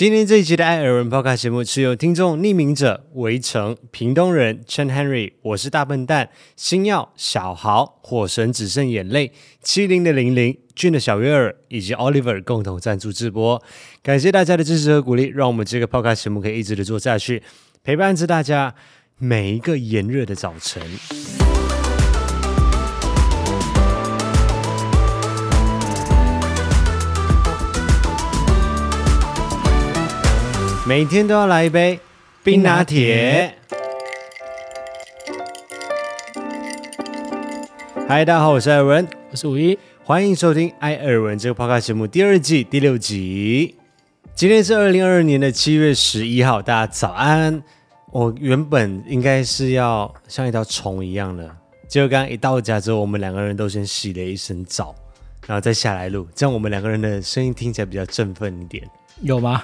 今天这一集的艾尔文 Podcast 节目是由听众匿名者围城、屏东人 Chen Henry、我是大笨蛋、星耀、小豪、火神只剩眼泪、七零的零零、俊的小月儿以及 Oliver 共同赞助直播，感谢大家的支持和鼓励，让我们这个 Podcast 节目可以一直的做下去，陪伴着大家每一个炎热的早晨。每天都要来一杯冰拿铁。嗨，大家好，我是艾尔文，我是五一，欢迎收听艾尔文这个 Podcast 节目第二季第六集。今天是二零二二年的七月十一号，大家早安。我原本应该是要像一条虫一样的，结果刚刚一到家之后，我们两个人都先洗了一身澡，然后再下来录，这样我们两个人的声音听起来比较振奋一点。有吗？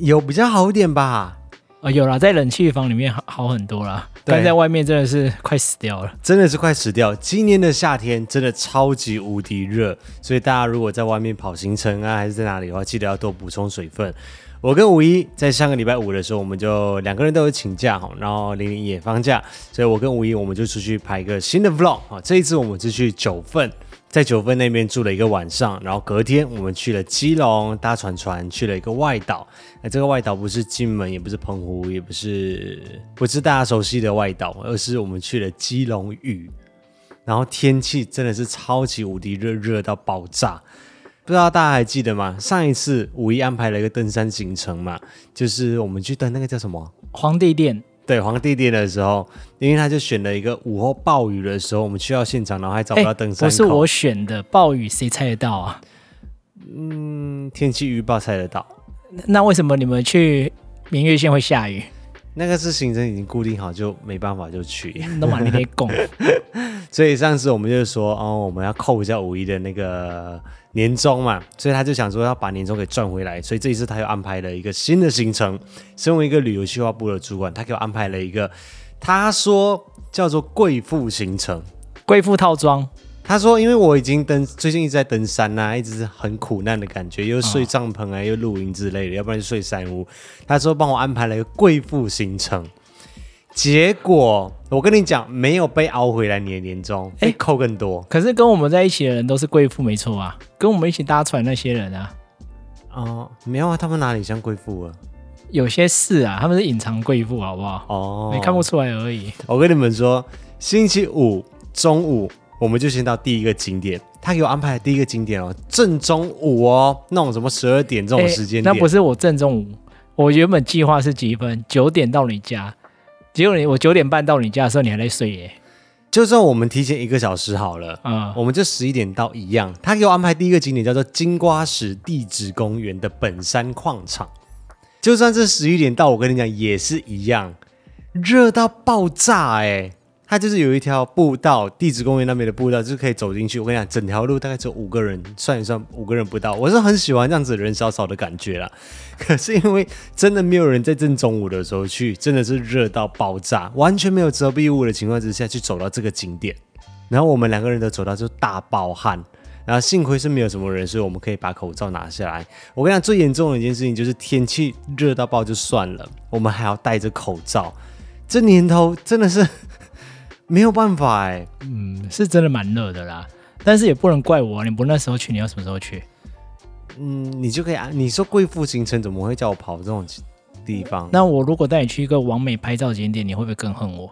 有比较好一点吧？啊、哦，有啦，在冷气房里面好好很多啦。但在外面真的是快死掉了，真的是快死掉。今年的夏天真的超级无敌热，所以大家如果在外面跑行程啊，还是在哪里的话，记得要多补充水分。我跟五一在上个礼拜五的时候，我们就两个人都有请假哈，然后玲玲也放假，所以我跟五一我们就出去拍一个新的 vlog 啊。这一次我们是去九份。在九份那边住了一个晚上，然后隔天我们去了基隆搭船船去了一个外岛。那这个外岛不是金门，也不是澎湖，也不是不是大家熟悉的外岛，而是我们去了基隆屿。然后天气真的是超级无敌热，热到爆炸。不知道大家还记得吗？上一次五一安排了一个登山行程嘛，就是我们去登那个叫什么皇帝殿。对，皇帝殿的时候，因为他就选了一个午后暴雨的时候，我们去到现场，然后还找不到登山口。不是我选的暴雨，谁猜得到啊？嗯，天气预报猜得到。那为什么你们去明月线会下雨？那个是行程已经固定好，就没办法就去。那么你得拱。所以上次我们就说，哦，我们要扣一下五一的那个。年终嘛，所以他就想说要把年终给赚回来，所以这一次他又安排了一个新的行程。身为一个旅游计划部的主管，他给我安排了一个，他说叫做贵妇行程，贵妇套装。他说，因为我已经登，最近一直在登山呐、啊，一直是很苦难的感觉，又睡帐篷啊，又露营之类的，要不然就睡山屋。他说帮我安排了一个贵妇行程。结果我跟你讲，没有被熬回来，你的年终哎，扣更多。可是跟我们在一起的人都是贵妇，没错啊。跟我们一起搭船那些人啊，哦，没有啊，他们哪里像贵妇啊？有些事啊，他们是隐藏贵妇，好不好？哦，没看不出来而已。我跟你们说，星期五中午我们就先到第一个景点，他给我安排的第一个景点哦，正中午哦，那种什么十二点这种时间点，那不是我正中午，我原本计划是几分？九点到你家。结果你我九点半到你家的时候，你还在睡耶。就算我们提前一个小时好了，嗯，我们就十一点到一样。他给我安排第一个景点叫做金瓜石地质公园的本山矿场。就算是十一点到，我跟你讲也是一样，热到爆炸哎。它就是有一条步道，地质公园那边的步道，就是可以走进去。我跟你讲，整条路大概只有五个人，算一算五个人不到。我是很喜欢这样子人少少的感觉啦。可是因为真的没有人在正中午的时候去，真的是热到爆炸，完全没有遮蔽物的情况之下去走到这个景点。然后我们两个人都走到就大爆汗，然后幸亏是没有什么人，所以我们可以把口罩拿下来。我跟你讲，最严重的一件事情就是天气热到爆就算了，我们还要戴着口罩。这年头真的是。没有办法哎，嗯，是真的蛮热的啦，但是也不能怪我，你不那时候去，你要什么时候去？嗯，你就可以啊。你说贵妇行程怎么会叫我跑这种地方？那我如果带你去一个完美拍照景点，你会不会更恨我？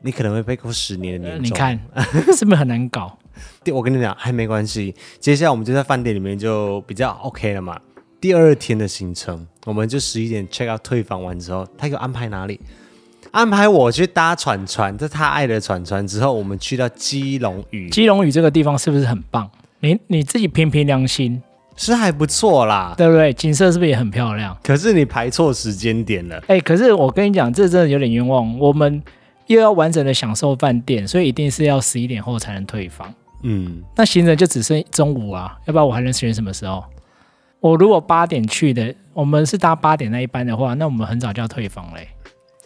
你可能会被扣十年的年终。你看 是不是很难搞？对，我跟你讲还没关系，接下来我们就在饭店里面就比较 OK 了嘛。第二天的行程，我们就十一点 check out 退房完之后，他给我安排哪里？安排我去搭船船，这他爱的船船之后，我们去到基隆屿。基隆屿这个地方是不是很棒？你你自己凭凭良心，是还不错啦，对不对？景色是不是也很漂亮？可是你排错时间点了。哎，可是我跟你讲，这真的有点冤枉。我们又要完整的享受饭店，所以一定是要十一点后才能退房。嗯，那行程就只剩中午啊，要不然我还能选什么时候？我如果八点去的，我们是搭八点那一班的话，那我们很早就要退房嘞。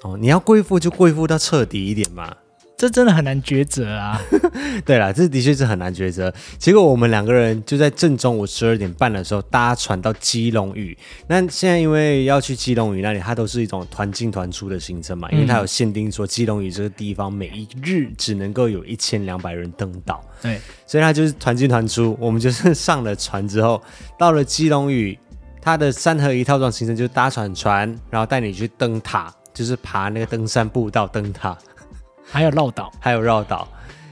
哦，你要贵妇就贵妇到彻底一点嘛，这真的很难抉择啊！对了，这的确是很难抉择。结果我们两个人就在正中午十二点半的时候搭船到基隆屿。那现在因为要去基隆屿那里，它都是一种团进团出的行程嘛，因为它有限定说基隆屿这个地方每一日只能够有一千两百人登岛。对，所以它就是团进团出。我们就是上了船之后，到了基隆屿，它的三合一套装行程就是搭船船，然后带你去登塔，就是爬那个登山步道灯塔。还有绕岛，还有绕岛，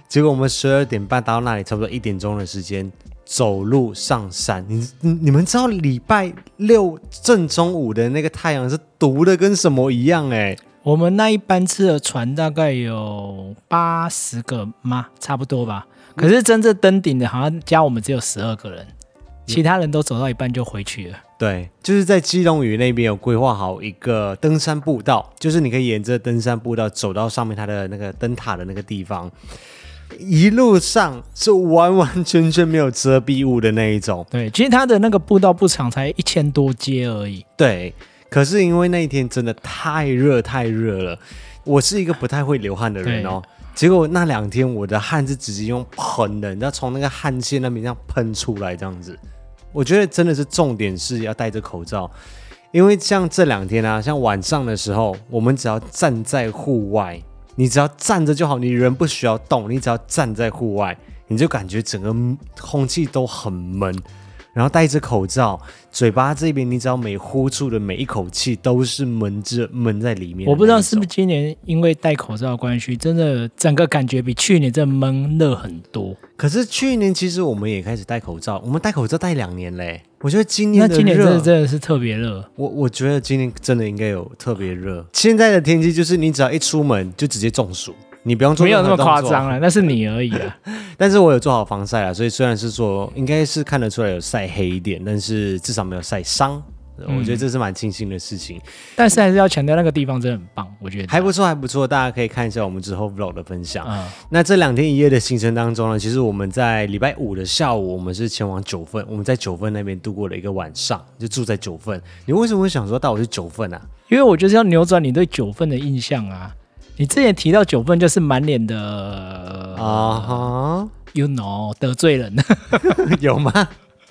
结果我们十二点半到那里，差不多一点钟的时间，走路上山。你你们知道礼拜六正中午的那个太阳是毒的跟什么一样？哎，我们那一班次的船大概有八十个吗？差不多吧。可是真正登顶的，好像加我们只有十二个人。其他人都走到一半就回去了。对，就是在基隆屿那边有规划好一个登山步道，就是你可以沿着登山步道走到上面它的那个灯塔的那个地方，一路上是完完全全没有遮蔽物的那一种。对，其实它的那个步道不长，才一千多阶而已。对，可是因为那一天真的太热太热了，我是一个不太会流汗的人哦。结果那两天我的汗是直接用喷的，你知道从那个汗腺那边这样喷出来这样子。我觉得真的是重点是要戴着口罩，因为像这两天啊，像晚上的时候，我们只要站在户外，你只要站着就好，你人不需要动，你只要站在户外，你就感觉整个空气都很闷。然后戴着口罩，嘴巴这边你只要每呼出的每一口气都是闷着闷在里面。我不知道是不是今年因为戴口罩的关系，真的整个感觉比去年这闷热很多。可是去年其实我们也开始戴口罩，我们戴口罩戴两年嘞。我觉得今年的那今年真的真的是特别热。我我觉得今年真的应该有特别热。现在的天气就是你只要一出门就直接中暑。你不用做，没有那么夸张了，那是你而已啊。但是我有做好防晒啊，所以虽然是说应该是看得出来有晒黑一点，但是至少没有晒伤。我觉得这是蛮庆幸的事情。嗯、但是还是要强调那个地方真的很棒，我觉得还不错，还不错。大家可以看一下我们之后 vlog 的分享。嗯、那这两天一夜的行程当中呢，其实我们在礼拜五的下午，我们是前往九份，我们在九份那边度过了一个晚上，就住在九份。你为什么会想说带我去九份啊？因为我就是要扭转你对九份的印象啊。你之前提到九份就是满脸的啊哈，you know 得罪人，有吗？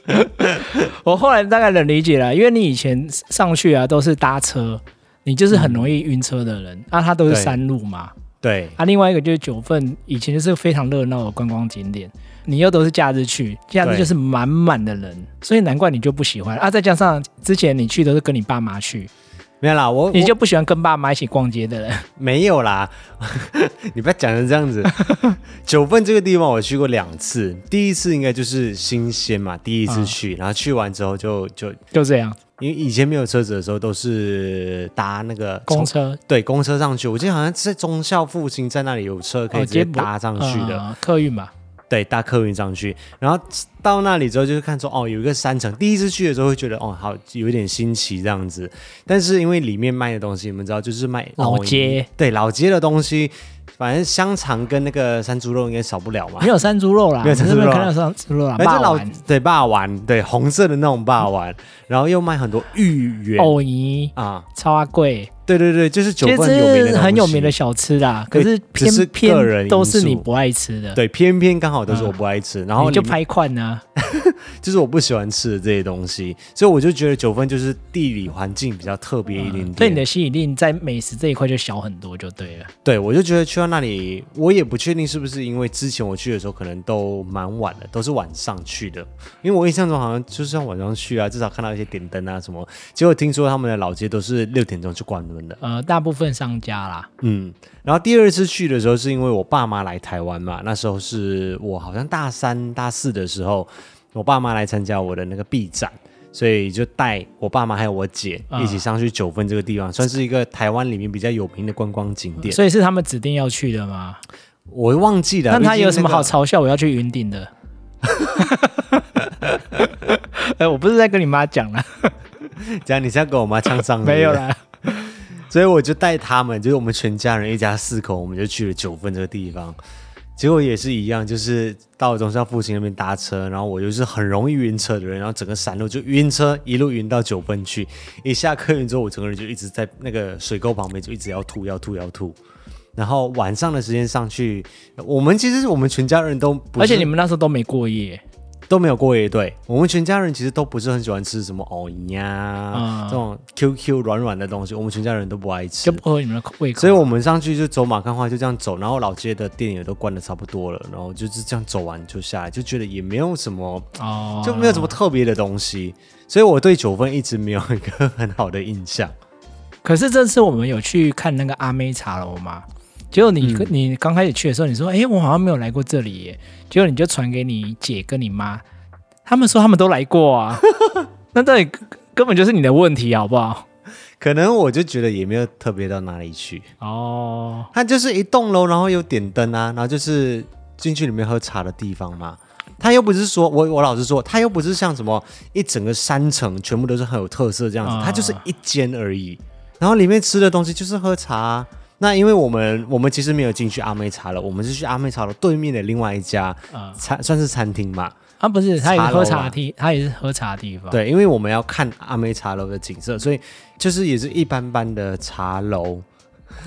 我后来大概能理解了，因为你以前上去啊都是搭车，你就是很容易晕车的人，嗯、啊，它都是山路嘛。对。啊，另外一个就是九份以前就是非常热闹的观光景点，你又都是假日去，假日就是满满的人，所以难怪你就不喜欢啊。再加上之前你去都是跟你爸妈去。没有啦，我你就不喜欢跟爸妈一起逛街的人？没有啦，你不要讲成这样子。九份这个地方我去过两次，第一次应该就是新鲜嘛，第一次去，嗯、然后去完之后就就就这样。因为以前没有车子的时候，都是搭那个公车，对，公车上去。我记得好像在中校附近在那里有车可以直接搭上去的，客运吧。对，搭客运上去，然后到那里之后，就是看说哦，有一个山城。第一次去的时候会觉得哦，好有一点新奇这样子。但是因为里面卖的东西，你们知道，就是卖老街，对老街的东西。反正香肠跟那个山猪肉应该少不了嘛。没有山猪肉啦，没有山猪肉，看到山猪肉啦。反正老对霸王，对红色的那种霸王，然后又卖很多芋圆、藕泥啊，超阿贵。对对对，就是九份有名的很有名的小吃啦。可是偏偏都是你不爱吃的。对，偏偏刚好都是我不爱吃，然后你就拍款呢。就是我不喜欢吃的这些东西，所以我就觉得九份就是地理环境比较特别一点点。对你的吸引力在美食这一块就小很多，就对了。对，我就觉得去到那里，我也不确定是不是因为之前我去的时候可能都蛮晚的，都是晚上去的。因为我印象中好像就是要晚上去啊，至少看到一些点灯啊什么。结果听说他们的老街都是六点钟就关呃，大部分商家啦。嗯，然后第二次去的时候是因为我爸妈来台湾嘛，那时候是我好像大三大四的时候。我爸妈来参加我的那个 B 展，所以就带我爸妈还有我姐一起上去九份这个地方，嗯、算是一个台湾里面比较有名的观光景点。所以是他们指定要去的吗？我忘记了。那他有什么好嘲笑我要去云顶的？哎、欸，我不是在跟你妈讲了，讲你是要跟我妈呛上？没有啦。所以我就带他们，就是我们全家人一家四口，我们就去了九份这个地方。结果也是一样，就是到了忠孝复兴那边搭车，然后我就是很容易晕车的人，然后整个山路就晕车，一路晕到九份去。一下客运之后，我整个人就一直在那个水沟旁边，就一直要吐，要吐，要吐。然后晚上的时间上去，我们其实我们全家人都，而且你们那时候都没过夜。都没有过夜，对，我们全家人其实都不是很喜欢吃什么藕呀、嗯、这种 QQ 软软的东西，我们全家人都不爱吃，就不合你们的胃口。所以我们上去就走马看花，就这样走，然后老街的店也都关的差不多了，然后就是这样走完就下来，就觉得也没有什么，哦、就没有什么特别的东西，所以我对九份一直没有一个很好的印象。可是这次我们有去看那个阿妹茶楼吗？结果你、嗯、你刚开始去的时候，你说：“哎，我好像没有来过这里耶。”结果你就传给你姐跟你妈，他们说他们都来过啊。那到底根本就是你的问题，好不好？可能我就觉得也没有特别到哪里去哦。它就是一栋楼，然后有点灯啊，然后就是进去里面喝茶的地方嘛。它又不是说我我老实说，它又不是像什么一整个山城全部都是很有特色这样子，它就是一间而已。然后里面吃的东西就是喝茶啊。那因为我们我们其实没有进去阿妹茶楼，我们是去阿妹茶楼对面的另外一家餐，算是餐厅嘛。啊，不是，他也是喝茶的，他也是喝茶的地方。对，因为我们要看阿妹茶楼的景色，所以就是也是一般般的茶楼，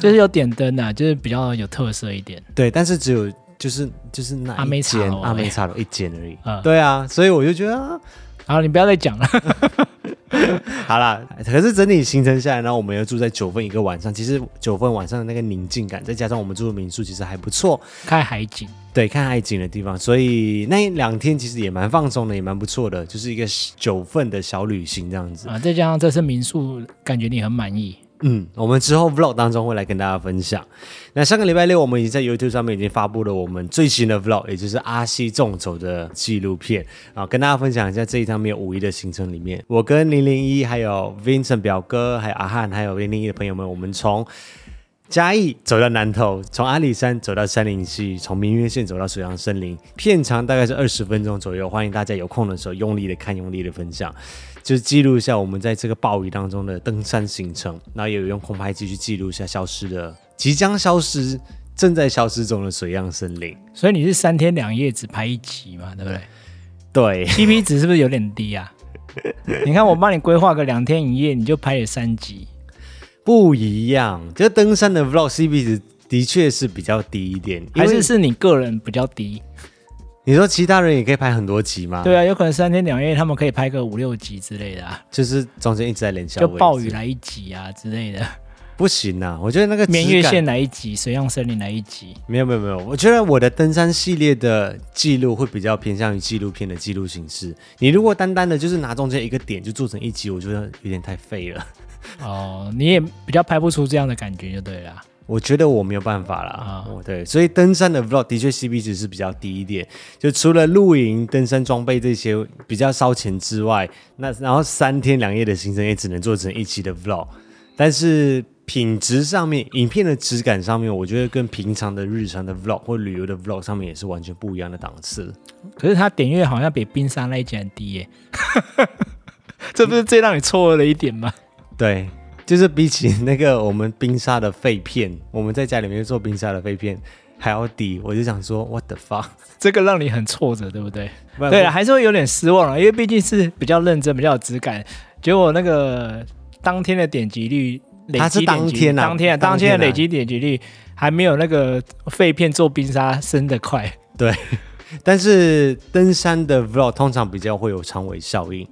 就是有点灯啊，就是比较有特色一点。对，但是只有就是就是那阿妹茶楼，阿妹茶楼一间而已。嗯，对啊，所以我就觉得，好，你不要再讲了。好啦，可是整体行程下来，然后我们又住在九份一个晚上。其实九份晚上的那个宁静感，再加上我们住的民宿，其实还不错，看海景。对，看海景的地方，所以那两天其实也蛮放松的，也蛮不错的，就是一个九份的小旅行这样子啊。再加上这次民宿，感觉你很满意。嗯，我们之后 vlog 当中会来跟大家分享。那上个礼拜六，我们已经在 YouTube 上面已经发布了我们最新的 vlog，也就是阿西纵走的纪录片啊，跟大家分享一下这一趟没有五一的行程里面，我跟零零一还有 Vincent 表哥，还有阿汉，还有零零一的朋友们，我们从嘉义走到南投，从阿里山走到杉林溪，从明月线走到水漾森林，片长大概是二十分钟左右，欢迎大家有空的时候用力的看，用力的分享。就是记录一下我们在这个暴雨当中的登山行程，然后也有用空拍机去记录一下消失的、即将消失、正在消失中的水漾森林。所以你是三天两夜只拍一集嘛？对不对？对，CP 值是不是有点低啊？你看我帮你规划个两天一夜，你就拍了三集，不一样。这登山的 Vlog CP 值的确是比较低一点，还是是你个人比较低？你说其他人也可以拍很多集吗？对啊，有可能三天两夜他们可以拍个五六集之类的啊，就是中间一直在连消，就暴雨来一集啊之类的。不行啊，我觉得那个明月线来一集，水漾森林来一集。没有没有没有，我觉得我的登山系列的记录会比较偏向于纪录片的记录形式。你如果单单的就是拿中间一个点就做成一集，我觉得有点太废了。哦，你也比较拍不出这样的感觉就对了。我觉得我没有办法啦，啊、哦，对，所以登山的 vlog 的确 CP 值是比较低一点，就除了露营、登山装备这些比较烧钱之外，那然后三天两夜的行程也只能做成一期的 vlog，但是品质上面，影片的质感上面，我觉得跟平常的日常的 vlog 或旅游的 vlog 上面也是完全不一样的档次。可是它点阅好像比冰山那一集很低耶，这不是最让你错愕的一点吗？对。就是比起那个我们冰沙的废片，我们在家里面做冰沙的废片还要低，我就想说，what the fuck，这个让你很挫折，对不对？不对了，还是会有点失望了，因为毕竟是比较认真、比较有质感。结果那个当天的点击率，累积当天啊，当天啊，当天的累积点击率还没有那个废片做冰沙升得快。对，但是登山的 vlog 通常比较会有长尾效应。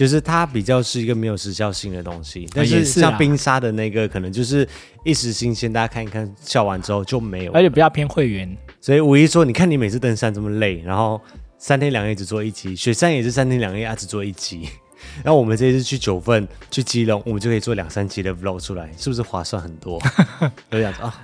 就是它比较是一个没有时效性的东西，但是像冰沙的那个，可能就是一时新鲜，大家看一看，笑完之后就没有，而且比较偏会员。所以五一说，你看你每次登山这么累，然后三天两夜只做一集，雪山也是三天两夜啊只做一集，然后我们这次去九份、去基隆，我们就可以做两三集的 vlog 出来，是不是划算很多？有这样子啊。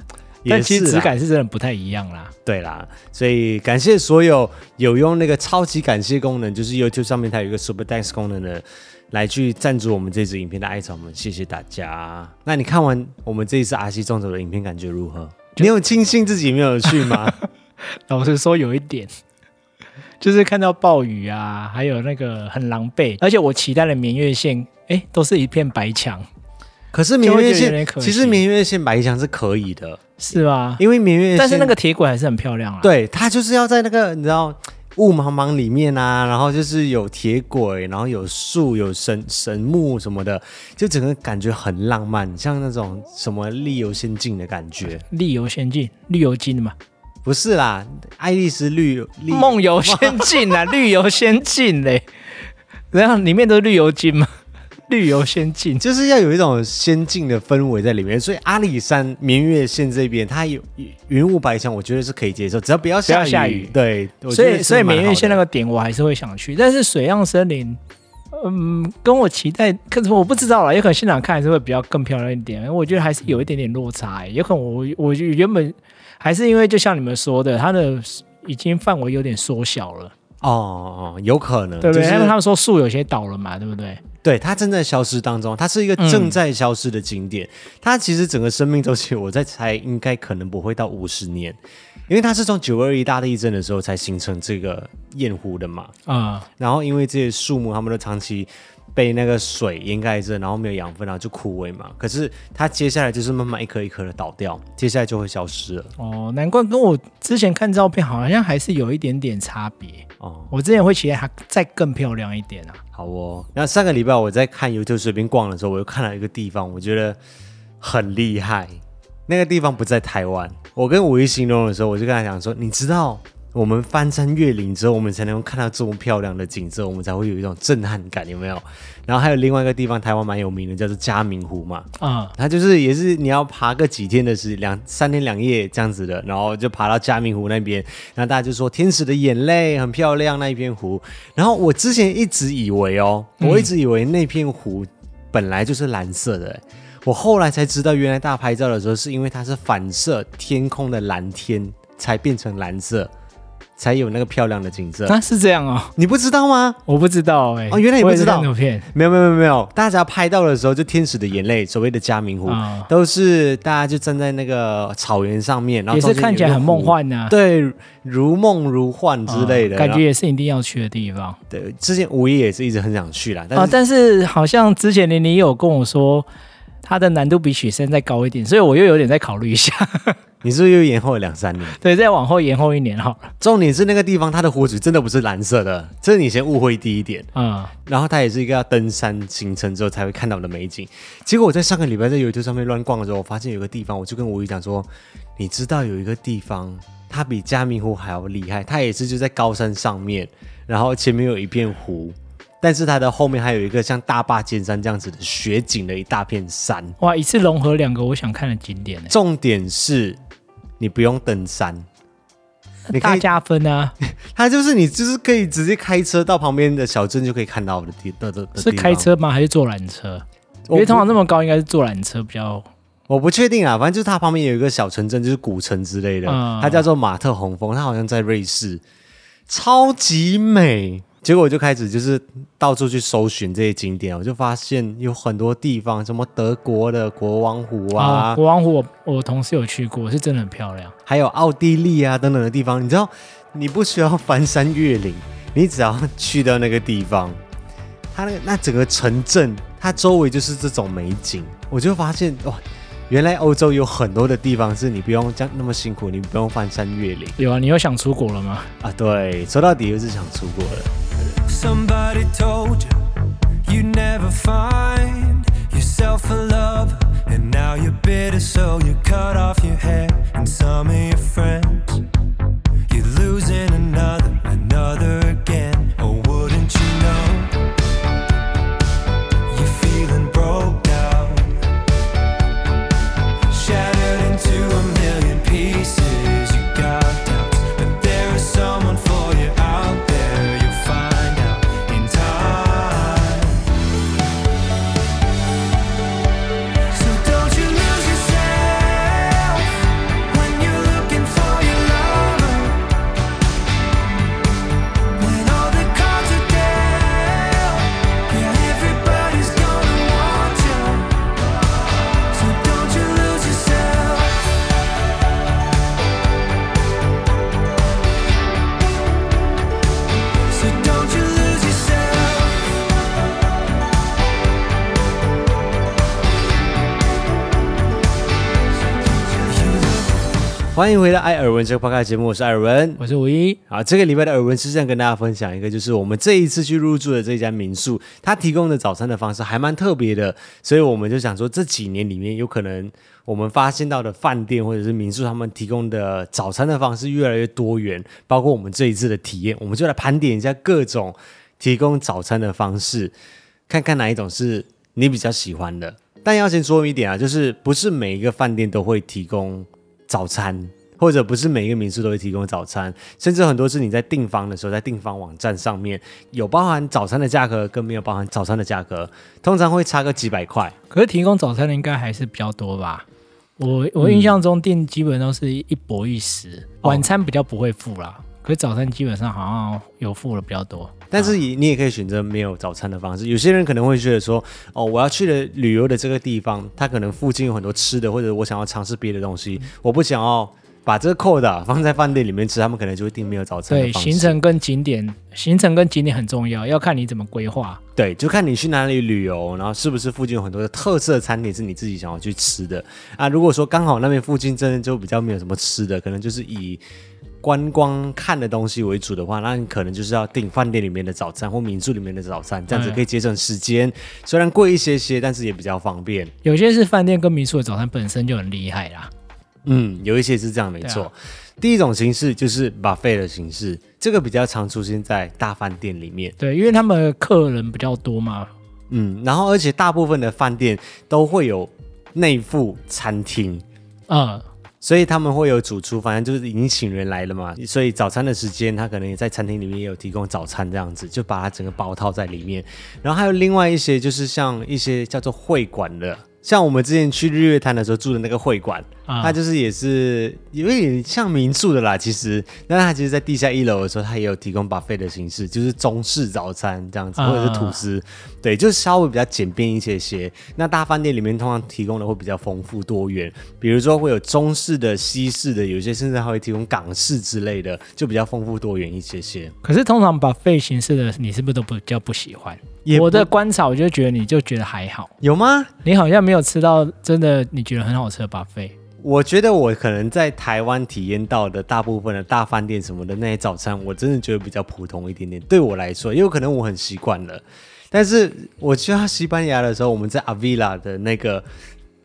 但其实质感是真的不太一样啦，对啦，所以感谢所有有用那个超级感谢功能，就是 YouTube 上面它有一个 Super Thanks 功能的，来去赞助我们这支影片的艾草们，谢谢大家。那你看完我们这一次阿西众筹的影片，感觉如何？你有庆幸自己没有去吗？老实说，有一点，就是看到暴雨啊，还有那个很狼狈，而且我期待的明月线，哎，都是一片白墙。可是明月线，其实明月线白墙是可以的。是吧？因为明月，但是那个铁轨还是很漂亮啊。对，它就是要在那个你知道雾茫茫里面啊，然后就是有铁轨，然后有树，有神神木什么的，就整个感觉很浪漫，像那种什么绿游仙境的感觉。绿游仙境，绿油精嘛？不是啦，爱丽丝绿梦游仙境啊，绿游仙境嘞，然后里面都是绿油精吗？绿游仙境就是要有一种仙境的氛围在里面，所以阿里山明月线这边它有云雾白墙，我觉得是可以接受，只要不要下雨。下雨。对，所以所以明月线那个点我还是会想去，但是水漾森林，嗯，跟我期待，可是我不知道啦，有可能现场看还是会比较更漂亮一点，我觉得还是有一点点落差，有可能我我原本还是因为就像你们说的，它的已经范围有点缩小了。哦，有可能，对不对？因为他们说树有些倒了嘛，对不对？对，它正在消失当中，它是一个正在消失的景点。嗯、它其实整个生命周期，我在猜，应该可能不会到五十年，因为它是从九二一大地震的时候才形成这个堰湖的嘛。啊、嗯，然后因为这些树木，它们都长期。被那个水掩盖着，然后没有养分，然后就枯萎嘛。可是它接下来就是慢慢一颗一颗的倒掉，接下来就会消失了。哦，难怪跟我之前看照片好像还是有一点点差别。哦，我之前会期待它再更漂亮一点啊。好哦，那上个礼拜我在看 YouTube 随便逛的时候，我又看到一个地方，我觉得很厉害。那个地方不在台湾，我跟五一形容的时候，我就跟他讲说，你知道。我们翻山越岭之后，我们才能看到这么漂亮的景色，我们才会有一种震撼感，有没有？然后还有另外一个地方，台湾蛮有名的，叫做嘉明湖嘛。啊、嗯，它就是也是你要爬个几天的时两三天两夜这样子的，然后就爬到嘉明湖那边，然后大家就说天使的眼泪很漂亮那一片湖。然后我之前一直以为哦，我一直以为那片湖本来就是蓝色的，我后来才知道，原来大家拍照的时候是因为它是反射天空的蓝天才变成蓝色。才有那个漂亮的景色。啊，是这样哦，你不知道吗？我不知道哎、欸，哦，原来你不知道，没有没有没有没有没有，大家拍到的时候就天使的眼泪，所谓的嘉明湖，哦、都是大家就站在那个草原上面，然后也是看起来很梦幻呐、啊，对，如梦如幻之类的、哦，感觉也是一定要去的地方。对，之前五一也是一直很想去啦，但是、哦、但是好像之前你你有跟我说，它的难度比雪山再高一点，所以我又有点在考虑一下。你是不是又延后了两三年？对，再往后延后一年好了。重点是那个地方，它的湖水真的不是蓝色的，这是你先误会第一点。嗯，然后它也是一个要登山行程之后才会看到的美景。结果我在上个礼拜在 YouTube 上面乱逛的时候，我发现有个地方，我就跟吴宇讲说：“你知道有一个地方，它比加明湖还要厉害，它也是就在高山上面，然后前面有一片湖，但是它的后面还有一个像大坝尖山这样子的雪景的一大片山。哇，一次融合两个我想看的景点。重点是。你不用登山，你大加分啊！它就是你，就是可以直接开车到旁边的小镇就可以看到的地的的的。是开车吗？还是坐缆车？因为通常那么高，应该是坐缆车比较。我不确定啊，反正就是它旁边有一个小城镇，就是古城之类的，嗯、它叫做马特洪峰，它好像在瑞士，超级美。结果我就开始就是到处去搜寻这些景点，我就发现有很多地方，什么德国的国王湖啊，哦、国王湖我我同事有去过，是真的很漂亮。还有奥地利啊等等的地方，你知道，你不需要翻山越岭，你只要去到那个地方，它那个那整个城镇，它周围就是这种美景，我就发现哇。原来欧洲有很多的地方是你不用这样那么辛苦，你不用翻山越岭。有啊，你又想出国了吗？啊，对，说到底又是想出国了。You never find yourself love and now you're bitter, so you cut off your hair. 欢迎回到艾尔文这个 podcast 节目，我是艾尔文，我是五一。好，这个礼拜的耳闻是这样跟大家分享一个，就是我们这一次去入住的这家民宿，它提供的早餐的方式还蛮特别的，所以我们就想说，这几年里面有可能我们发现到的饭店或者是民宿，他们提供的早餐的方式越来越多元，包括我们这一次的体验，我们就来盘点一下各种提供早餐的方式，看看哪一种是你比较喜欢的。但要先说明一点啊，就是不是每一个饭店都会提供。早餐，或者不是每一个民宿都会提供早餐，甚至很多是你在订房的时候，在订房网站上面有包含早餐的价格，跟没有包含早餐的价格，通常会差个几百块。可是提供早餐的应该还是比较多吧？我我印象中订基本都是一博一食，晚餐比较不会付啦。可是早餐基本上好像有付的比较多。但是你你也可以选择没有早餐的方式。有些人可能会觉得说，哦，我要去的旅游的这个地方，它可能附近有很多吃的，或者我想要尝试别的东西，我不想要把这个扣的放在饭店里面吃，他们可能就会订没有早餐。对，行程跟景点，行程跟景点很重要，要看你怎么规划。对，就看你去哪里旅游，然后是不是附近有很多的特色餐点是你自己想要去吃的啊？如果说刚好那边附近真的就比较没有什么吃的，可能就是以。观光看的东西为主的话，那你可能就是要订饭店里面的早餐或民宿里面的早餐，这样子可以节省时间。虽然贵一些些，但是也比较方便。有些是饭店跟民宿的早餐本身就很厉害啦。嗯，有一些是这样，没错。啊、第一种形式就是 buffet 的形式，这个比较常出现在大饭店里面。对，因为他们客人比较多嘛。嗯，然后而且大部分的饭店都会有内附餐厅。嗯。所以他们会有主厨，反正就是已经请人来了嘛。所以早餐的时间，他可能也在餐厅里面也有提供早餐这样子，就把它整个包套在里面。然后还有另外一些，就是像一些叫做会馆的。像我们之前去日月潭的时候住的那个会馆，啊、它就是也是有一点像民宿的啦。其实，但它其实，在地下一楼的时候，它也有提供 buffet 的形式，就是中式早餐这样子，或者是吐司，啊、对，就是稍微比较简便一些些。那大饭店里面通常提供的会比较丰富多元，比如说会有中式的、西式的，有些甚至还会提供港式之类的，就比较丰富多元一些些。可是通常 buffet 形式的，你是不是都比较不喜欢？我的观察，我就觉得你就觉得还好，有吗？你好像没有吃到真的你觉得很好吃的 buffet。我觉得我可能在台湾体验到的大部分的大饭店什么的那些早餐，我真的觉得比较普通一点点。对我来说，也有可能我很习惯了。但是我去到西班牙的时候，我们在 Avila 的那个。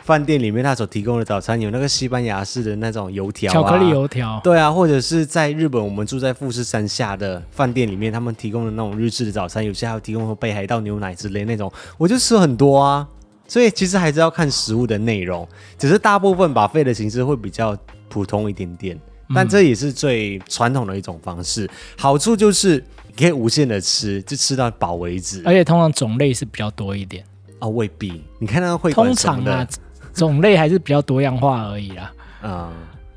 饭店里面他所提供的早餐有那个西班牙式的那种油条、啊，巧克力油条，对啊，或者是在日本我们住在富士山下的饭店里面，他们提供的那种日式的早餐，有些还有提供北海道牛奶之类那种，我就吃很多啊。所以其实还是要看食物的内容，只是大部分 buffet 的形式会比较普通一点点，但这也是最传统的一种方式。好处就是你可以无限的吃，就吃到饱为止，而且通常种类是比较多一点啊，未必。你看那个会馆什么的。种类还是比较多样化而已啦，嗯，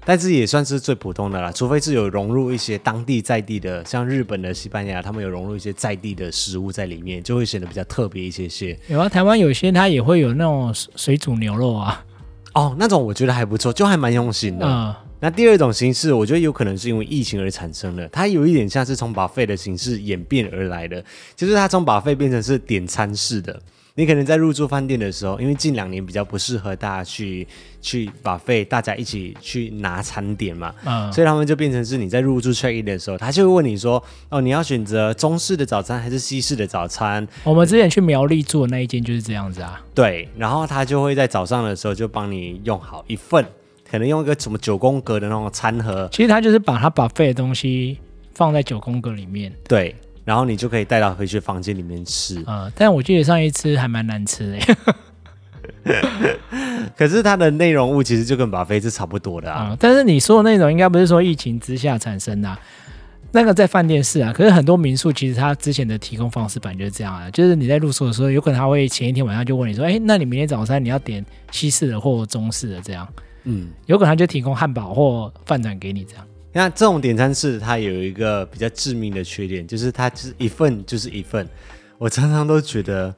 但是也算是最普通的啦，除非是有融入一些当地在地的，像日本的、西班牙，他们有融入一些在地的食物在里面，就会显得比较特别一些些。有啊，台湾有些它也会有那种水煮牛肉啊，哦，那种我觉得还不错，就还蛮用心的。嗯，那第二种形式，我觉得有可能是因为疫情而产生的，它有一点像是从 buffet 的形式演变而来的，就是它从 buffet 变成是点餐式的。你可能在入住饭店的时候，因为近两年比较不适合大家去去 buffet，大家一起去拿餐点嘛，嗯，所以他们就变成是你在入住 check in 的时候，他就会问你说，哦，你要选择中式的早餐还是西式的早餐？我们之前去苗栗住的那一间就是这样子啊。对，然后他就会在早上的时候就帮你用好一份，可能用一个什么九宫格的那种餐盒。其实他就是把他 buffet 的东西放在九宫格里面。对。然后你就可以带到回去房间里面吃。嗯，但我记得上一次还蛮难吃的。可是它的内容物其实就跟 buffet 是差不多的啊。嗯，但是你说的内容应该不是说疫情之下产生的啊，那个在饭店是啊。可是很多民宿其实它之前的提供方式本来就是这样啊，就是你在入宿的时候，有可能他会前一天晚上就问你说，哎，那你明天早餐你要点西式的或中式的这样。嗯，有可能他就提供汉堡或饭团给你这样。那这种点餐式，它有一个比较致命的缺点，就是它就是一份就是一份，我常常都觉得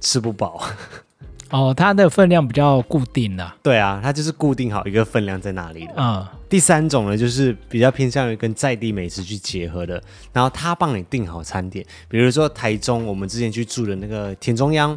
吃不饱。哦，它的分量比较固定的。对啊，它就是固定好一个分量在哪里的。嗯。第三种呢，就是比较偏向于跟在地美食去结合的，然后他帮你订好餐点，比如说台中我们之前去住的那个田中央。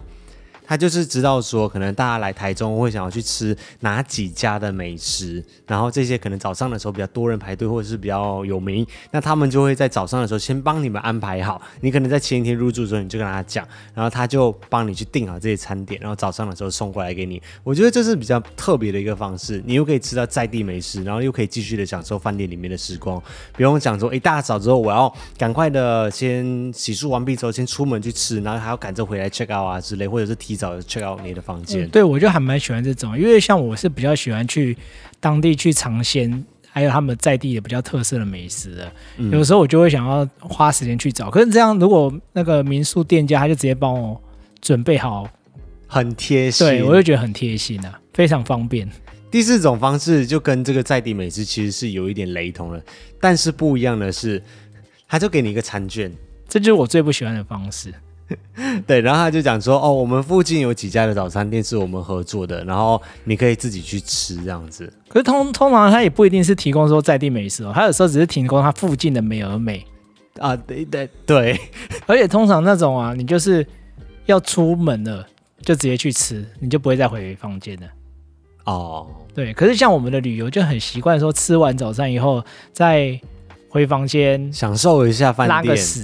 他就是知道说，可能大家来台中会想要去吃哪几家的美食，然后这些可能早上的时候比较多人排队，或者是比较有名，那他们就会在早上的时候先帮你们安排好。你可能在前一天入住的时候，你就跟他讲，然后他就帮你去订好这些餐点，然后早上的时候送过来给你。我觉得这是比较特别的一个方式，你又可以吃到在地美食，然后又可以继续的享受饭店里面的时光，不用讲说一大早之后我要赶快的先洗漱完毕之后先出门去吃，然后还要赶着回来 check out 啊之类，或者是提提早 check out 你的房间。嗯，对，我就还蛮喜欢这种，因为像我是比较喜欢去当地去尝鲜，还有他们在地的比较特色的美食的。嗯，有时候我就会想要花时间去找，可是这样如果那个民宿店家他就直接帮我准备好，很贴心，对，我就觉得很贴心啊，非常方便。第四种方式就跟这个在地美食其实是有一点雷同的，但是不一样的是，他就给你一个餐券，这就是我最不喜欢的方式。对，然后他就讲说，哦，我们附近有几家的早餐店是我们合作的，然后你可以自己去吃这样子。可是通通常他也不一定是提供说在地美食哦，他有时候只是提供他附近的美而美。啊，对对对，而且通常那种啊，你就是要出门了就直接去吃，你就不会再回房间了。哦，对，可是像我们的旅游就很习惯说，吃完早餐以后再回房间享受一下饭店，拉个屎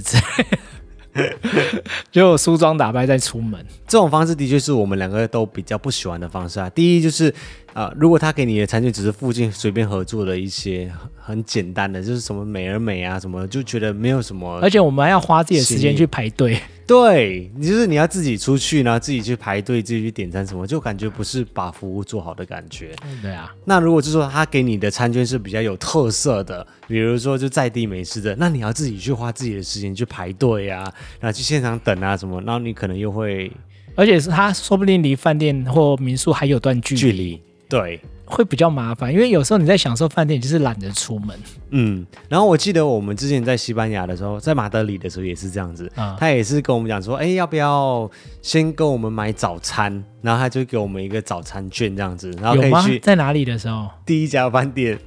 就梳妆打扮再出门。这种方式的确是我们两个都比较不喜欢的方式啊。第一就是。啊、呃，如果他给你的餐具只是附近随便合作的一些很简单的，就是什么美而美啊什么，就觉得没有什么。而且我们还要花自己的时间去排队。对，你就是你要自己出去，然后自己去排队，自己去点餐什么，就感觉不是把服务做好的感觉。对啊。那如果是说他给你的餐券是比较有特色的，比如说就在地美食的，那你要自己去花自己的时间去排队啊，然后去现场等啊什么，然后你可能又会，而且是他说不定离饭店或民宿还有段距离。距离对，会比较麻烦，因为有时候你在享受饭店，就是懒得出门。嗯，然后我记得我们之前在西班牙的时候，在马德里的时候也是这样子，嗯、他也是跟我们讲说，哎，要不要先跟我们买早餐？然后他就给我们一个早餐券这样子，然后可以去在哪里的时候？第一家饭店，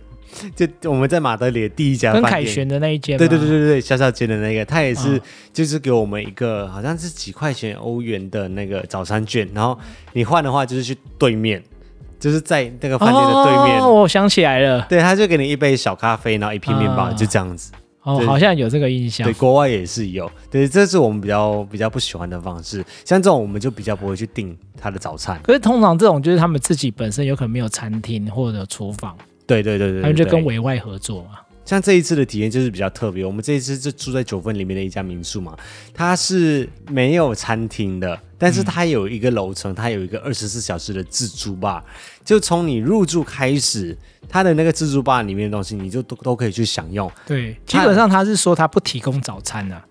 就我们在马德里的第一家饭店，跟凯旋的那一间，对对对对对，小小间的那个，他也是就是给我们一个好像是几块钱欧元的那个早餐券，然后你换的话就是去对面。就是在那个饭店的对面，哦，我想起来了，对，他就给你一杯小咖啡，然后一片面包，嗯，就这样子。哦，好像有这个印象。对，国外也是有。对，这是我们比较比较不喜欢的方式。像这种，我们就比较不会去订他的早餐。可是通常这种就是他们自己本身有可能没有餐厅或者厨房。对对对对，对，他们就跟委外合作嘛。像这一次的体验就是比较特别，我们这一次就住在九份里面的一家民宿嘛，它是没有餐厅的，但是它有一个楼层，它有一个二十四小时的自助吧，就从你入住开始，它的那个自助吧里面的东西，你就都都可以去享用。对，基本上他是说他不提供早餐的、啊。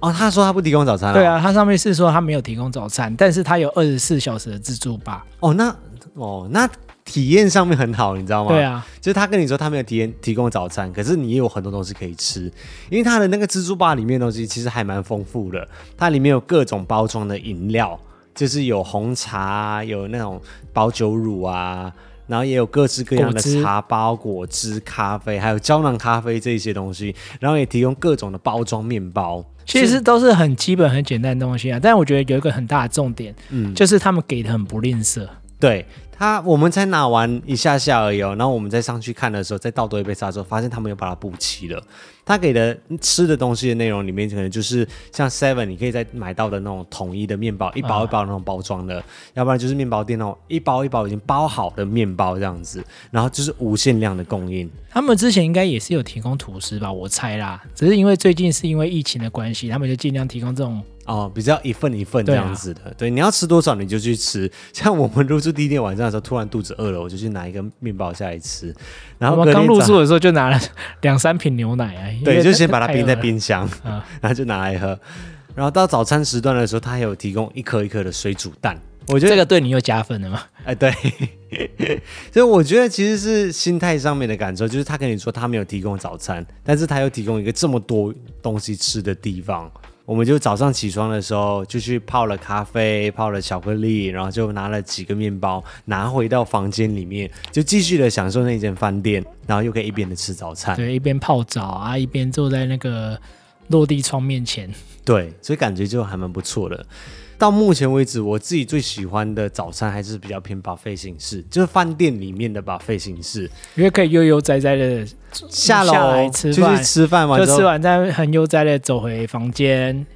哦，他说他不提供早餐、啊。对啊，他上面是说他没有提供早餐，但是他有二十四小时的自助吧。哦，那哦那。体验上面很好，你知道吗？对啊，就是他跟你说他没有提验提供早餐，可是你也有很多东西可以吃，因为他的那个自助吧里面的东西其实还蛮丰富的，它里面有各种包装的饮料，就是有红茶，有那种保酒乳啊，然后也有各式各样的茶包、果汁、咖啡，还有胶囊咖啡这些东西，然后也提供各种的包装面包，其实都是很基本、很简单的东西啊。但是我觉得有一个很大的重点，嗯，就是他们给的很不吝啬，对。他我们才拿完一下下而已哦，然后我们再上去看的时候，再倒多一杯茶之后，发现他们又把它补齐了。他给的吃的东西的内容里面，可能就是像 Seven 你可以在买到的那种统一的面包，一包一包那种包装的，要不然就是面包店那种一包一包已经包好的面包这样子，然后就是无限量的供应。他们之前应该也是有提供吐司吧，我猜啦，只是因为最近是因为疫情的关系，他们就尽量提供这种。哦，比较一份一份这样子的，对，啊、对，你要吃多少你就去吃。像我们入住第一天晚上的时候，突然肚子饿了，我就去拿一个面包下来吃。然后我刚入住的时候就拿了 两三瓶牛奶啊，对，就先把它冰在冰箱，然后就拿来喝。然后到早餐时段的时候，他还有提供一颗一颗的水煮蛋，我觉得这个对你又加分了吗？哎，对，所以我觉得其实是心态上面的感受，就是他跟你说他没有提供早餐，但是他又提供一个这么多东西吃的地方。我们就早上起床的时候就去泡了咖啡，泡了巧克力，然后就拿了几个面包，拿回到房间里面，就继续的享受那间饭店，然后又可以一边的吃早餐，对，一边泡澡啊，一边坐在那个落地窗面前，对，所以感觉就还蛮不错的。到目前为止，我自己最喜欢的早餐还是比较偏 buffet 形式，就是饭店里面的 buffet 形式，因为可以悠悠哉哉的下楼来吃饭，就去吃饭完就吃完再很悠哉的走回房间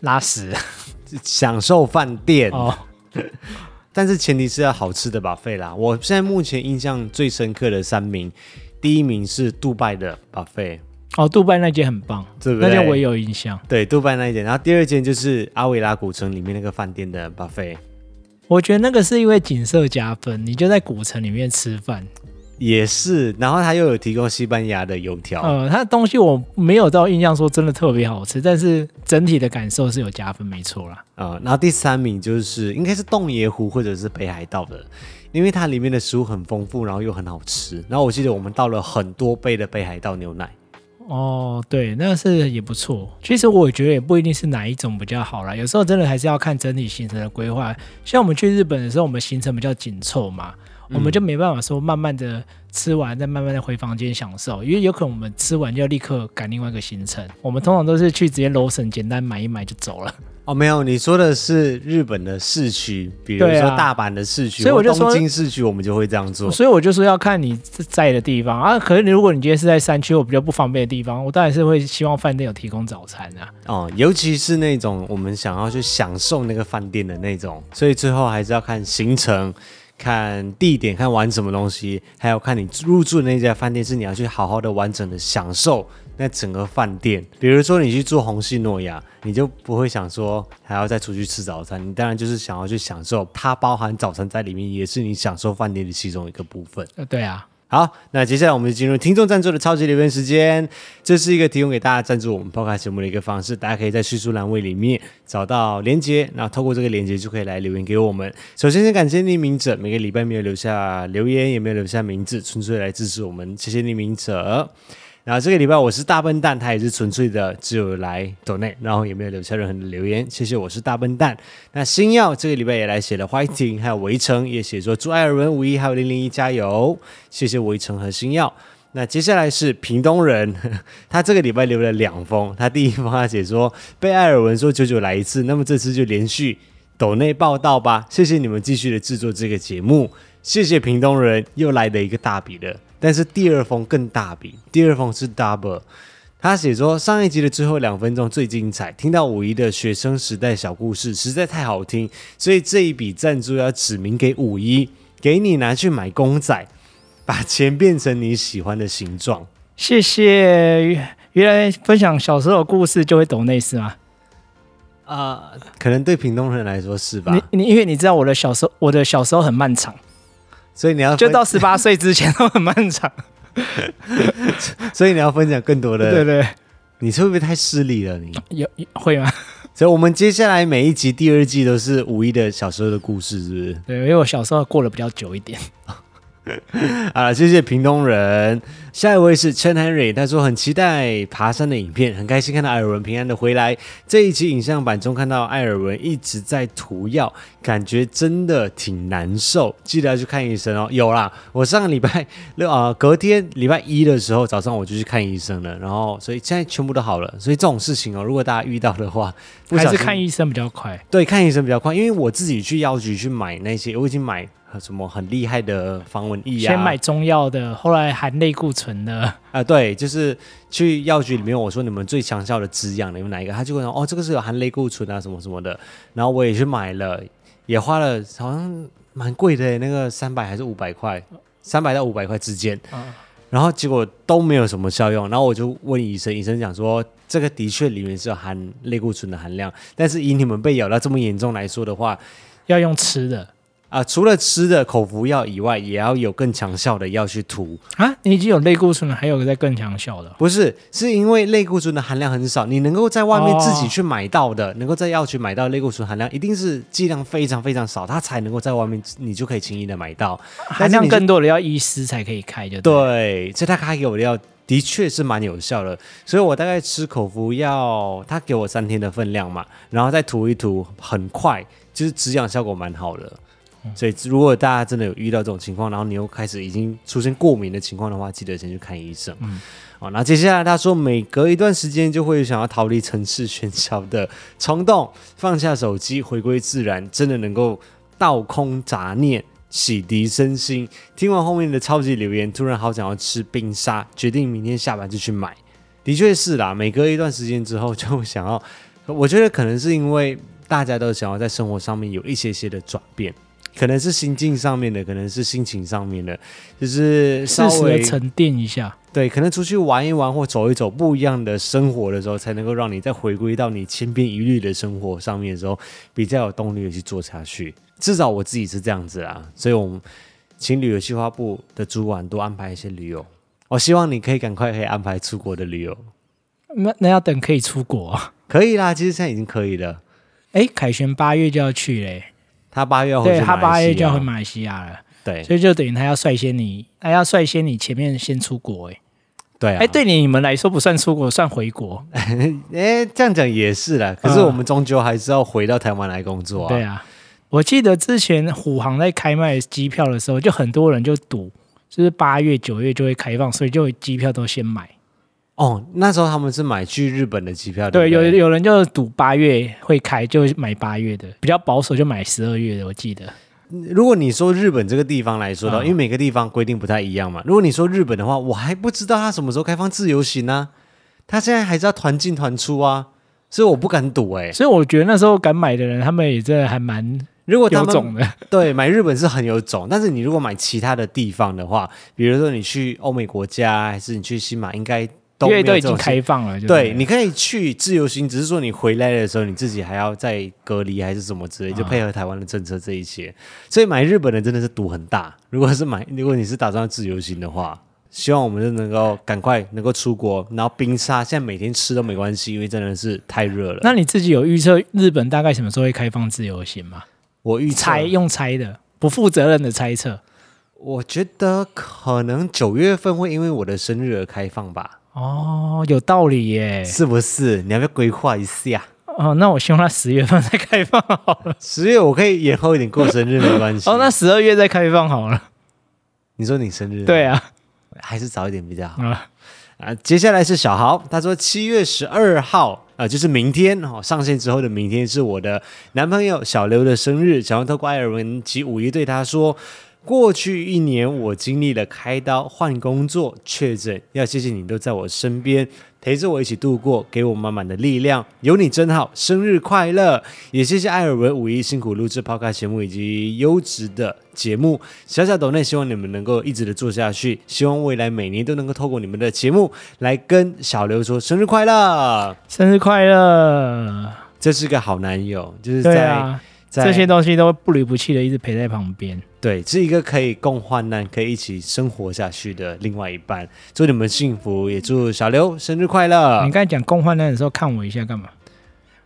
拉屎，享受饭店。哦，但是前提是要好吃的 buffet 啦。我现在目前印象最深刻的三名，第一名是杜拜的 buffet。哦，杜拜那间很棒，对不对？那间我也有印象。对，杜拜那一间，然后第二间就是阿维拉古城里面那个饭店的 buffet。我觉得那个是因为景色加分，你就在古城里面吃饭。也是，然后他又有提供西班牙的油条。呃，他的东西我没有到印象说真的特别好吃，但是整体的感受是有加分，没错啦。啊、呃，然后第三名就是应该是洞爷湖或者是北海道的，因为它里面的食物很丰富，然后又很好吃。然后我记得我们倒了很多杯的北海道牛奶。哦，对，那个是也不错。其实我觉得也不一定是哪一种比较好啦，有时候真的还是要看整体行程的规划。像我们去日本的时候，我们行程比较紧凑嘛，嗯、我们就没办法说慢慢的吃完再慢慢的回房间享受，因为有可能我们吃完就要立刻赶另外一个行程。我们通常都是去直接楼层简单买一买就走了。哦，没有，你说的是日本的市区，比如说大阪的市区，所以我就说东京市区，我们就会这样做。所以我就说要看你在的地方啊。可是你如果你今天是在山区或比较不方便的地方，我当然是会希望饭店有提供早餐啊。哦，尤其是那种我们想要去享受那个饭店的那种，所以最后还是要看行程。看地点，看玩什么东西，还有看你入住的那家饭店是你要去好好的完整的享受那整个饭店。比如说你去住红系诺亚，你就不会想说还要再出去吃早餐，你当然就是想要去享受，它包含早餐在里面，也是你享受饭店的其中一个部分。呃，对啊。好，那接下来我们就进入听众赞助的超级留言时间。这是一个提供给大家赞助我们 Podcast 节目的一个方式，大家可以在叙述栏位里面找到连接，那透过这个连接就可以来留言给我们。首先，先感谢匿名者，每个礼拜没有留下留言，也没有留下名字，纯粹来支持我们，谢谢匿名者。然后这个礼拜我是大笨蛋，他也是纯粹的只有来抖内，然后也没有留下任何的留言。谢谢，我是大笨蛋。那星耀这个礼拜也来写了 fighting，还有围城也写说祝艾尔文五一还有零零一加油。谢谢围城和星耀。那接下来是屏东人，他这个礼拜留了两封，他第一封他写说被艾尔文说久久来一次，那么这次就连续抖内报道吧。谢谢你们继续的制作这个节目。谢谢屏东人又来了一个大笔的。但是第二封更大笔，第二封是 double。他写说上一集的最后两分钟最精彩，听到五一的学生时代小故事实在太好听，所以这一笔赞助要指明给五一，给你拿去买公仔，把钱变成你喜欢的形状。谢谢。原来分享小时候的故事就会懂那事吗？啊、呃，可能对屏东人来说是吧？你你因为你知道我的小时候，我的小时候很漫长。所以你要就到十八岁之前都很漫长，所以你要分享更多的。对对，你是会不会太失礼了？你有会吗？所以，我们接下来每一集第二季都是五一的小时候的故事，是不是？对，因为我小时候过得比较久一点。啊，谢谢屏东人。下一位是陈 Henry，他说很期待爬山的影片，很开心看到艾尔文平安的回来。这一期影像版中看到艾尔文一直在涂药，感觉真的挺难受，记得要去看医生哦。有啦，我上个礼拜六啊，隔天礼拜一的时候早上我就去看医生了，然后所以现在全部都好了。所以这种事情哦，如果大家遇到的话，还是看医生比较快。对，看医生比较快，因为我自己去药局去买那些，我已经买。什么很厉害的防蚊液啊？先买中药的，后来含类固醇的。啊、呃，对，就是去药局里面，我说你们最强效的止痒的有哪一个？他就会说哦，这个是有含类固醇啊，什么什么的。然后我也去买了，也花了好像蛮贵的，那个三百还是五百块，三百到五百块之间。嗯、然后结果都没有什么效用。然后我就问医生，医生讲说这个的确里面是有含类固醇的含量，但是以你们被咬到这么严重来说的话，要用吃的。啊，除了吃的口服药以外，也要有更强效的药去涂啊！你已经有类固醇了，还有个在更强效的？不是，是因为类固醇的含量很少，你能够在外面自己去买到的，哦、能够在药局买到类固醇含量，一定是剂量非常非常少，它才能够在外面你就可以轻易的买到。含量更多的要医师才可以开就对，对，所以他开给我的药的确是蛮有效的，所以我大概吃口服药，他给我三天的分量嘛，然后再涂一涂，很快就是止痒效果蛮好的。所以，如果大家真的有遇到这种情况，然后你又开始已经出现过敏的情况的话，记得先去看医生。嗯，哦，那接下来他说，每隔一段时间就会想要逃离城市喧嚣的冲动，放下手机，回归自然，真的能够倒空杂念，洗涤身心。听完后面的超级留言，突然好想要吃冰沙，决定明天下班就去买。的确是啦，每隔一段时间之后就想要，我觉得可能是因为大家都想要在生活上面有一些些的转变。可能是心境上面的，可能是心情上面的，就是稍微沉淀一下。对，可能出去玩一玩或走一走不一样的生活的时候，才能够让你再回归到你千篇一律的生活上面的时候，比较有动力的去做下去。至少我自己是这样子啊，所以我们请旅游计划部的主管多安排一些旅游。我希望你可以赶快可以安排出国的旅游。那那要等可以出国啊？可以啦，其实现在已经可以了。哎，凯旋八月就要去嘞。他八月要回，对，他八月就要回马来西亚了，对，所以就等于他要率先你，他要率先你前面先出国，哎，对啊，哎，对你们来说不算出国，算回国，哎，这样讲也是啦，可是我们终究还是要回到台湾来工作啊。对啊，我记得之前虎航在开卖机票的时候，就很多人就赌，就是八月九月就会开放，所以就机票都先买。哦，那时候他们是买去日本的机票，对，有有人就赌八月会开，就买八月的，比较保守就买十二月的。我记得，如果你说日本这个地方来说的话，因为每个地方规定不太一样嘛。如果你说日本的话，我还不知道他什么时候开放自由行呢？他现在还是要团进团出啊，所以我不敢赌哎。所以我觉得那时候敢买的人，他们也真的还蛮如果有种的。对，买日本是很有种，但是你如果买其他的地方的话，比如说你去欧美国家，还是你去新马，应该。因为都已经开放了，对，你可以去自由行，只是说你回来的时候，你自己还要再隔离还是什么之类，就配合台湾的政策这一些。所以买日本的真的是赌很大。如果是买，如果你是打算自由行的话，希望我们就能够赶快能够出国，然后冰沙现在每天吃都没关系，因为真的是太热了。那你自己有预测日本大概什么时候会开放自由行吗？我预猜用猜的，不负责任的猜测。我觉得可能九月份会因为我的生日而开放吧。哦，有道理耶，是不是？你要不要规划一下？哦，那我希望他十月份再开放好了。十月我可以延后一点过生日，没关系。哦，那十二月再开放好了。你说你生日？对啊，还是早一点比较好啊。啊，接下来是小豪，他说七月十二号啊、呃，就是明天哦，上线之后的明天是我的男朋友小刘的生日，想要透过艾尔文及五一对他说。过去一年，我经历了开刀、换工作、确诊，要谢谢你都在我身边，陪着我一起度过，给我满满的力量。有你真好，生日快乐！也谢谢艾尔文五一辛苦录制抛开节目以及优质的节目。小小抖内，希望你们能够一直的做下去。希望未来每年都能够透过你们的节目来跟小刘说生日快乐，生日快乐！这是个好男友，就是在。这些东西都不离不弃的，一直陪在旁边。对，是一个可以共患难、可以一起生活下去的另外一半。祝你们幸福，也祝小刘生日快乐。你刚才讲共患难的时候，看我一下干嘛？